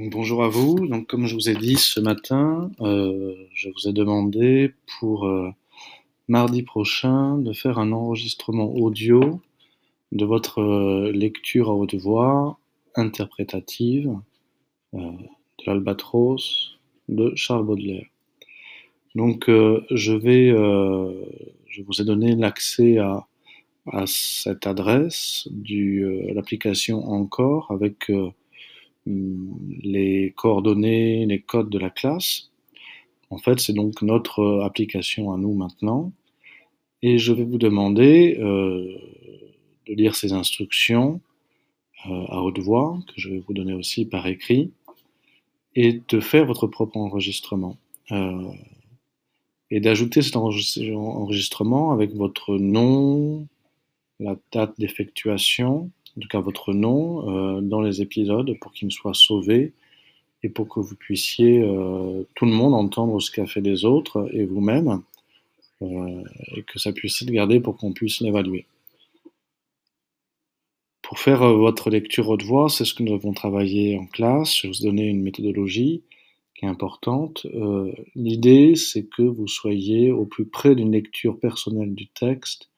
Bonjour à vous. Donc, comme je vous ai dit ce matin, euh, je vous ai demandé pour euh, mardi prochain de faire un enregistrement audio de votre euh, lecture à haute voix interprétative de l'Albatros de Charles Baudelaire. Donc, je vais, je vous ai donné l'accès à, à, cette adresse de l'application Encore avec les coordonnées, les codes de la classe. En fait, c'est donc notre application à nous maintenant. Et je vais vous demander euh, de lire ces instructions euh, à haute voix, que je vais vous donner aussi par écrit, et de faire votre propre enregistrement. Euh, et d'ajouter cet enregistrement avec votre nom, la date d'effectuation, en tout cas votre nom, euh, dans les épisodes pour qu'il soit sauvé et pour que vous puissiez, euh, tout le monde, entendre ce qu'a fait les autres et vous-même, euh, et que ça puisse être gardé pour qu'on puisse l'évaluer. Pour faire votre lecture haute voix, c'est ce que nous avons travaillé en classe. Je vais vous donner une méthodologie qui est importante. L'idée, c'est que vous soyez au plus près d'une lecture personnelle du texte,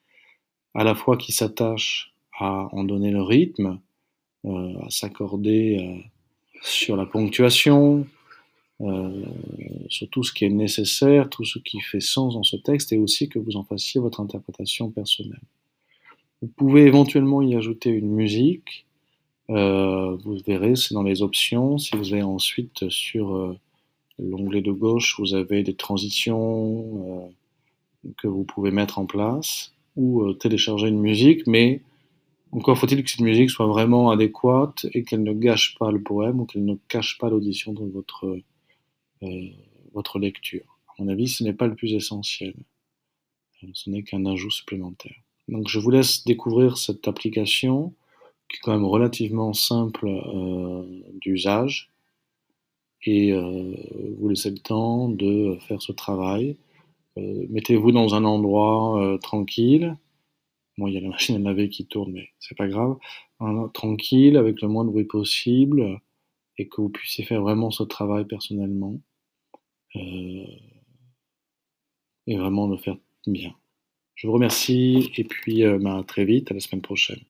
à la fois qui s'attache à en donner le rythme, euh, à s'accorder euh, sur la ponctuation, euh, sur tout ce qui est nécessaire, tout ce qui fait sens dans ce texte, et aussi que vous en fassiez votre interprétation personnelle. Vous pouvez éventuellement y ajouter une musique. vous verrez, c'est dans les options. Si vous allez ensuite sur l'onglet de gauche, vous avez des transitions que vous pouvez mettre en place ou télécharger une musique, mais encore faut-il que cette musique soit vraiment adéquate et qu'elle ne gâche pas le poème ou qu'elle ne cache pas l'audition de votre, euh, votre lecture? À mon avis, ce n'est pas le plus essentiel. Euh, ce n'est qu'un ajout supplémentaire. Donc je vous laisse découvrir cette application qui est quand même relativement simple euh, d'usage et vous laissez le temps de faire ce travail. Mettez-vous dans un endroit euh, il y a la machine à laver qui tourne, mais c'est pas grave. tranquille, avec le moins de bruit possible, et que vous puissiez faire vraiment ce travail personnellement. Euh, et vraiment le faire bien. Je vous remercie, et puis euh, bah, à très vite, à la semaine prochaine.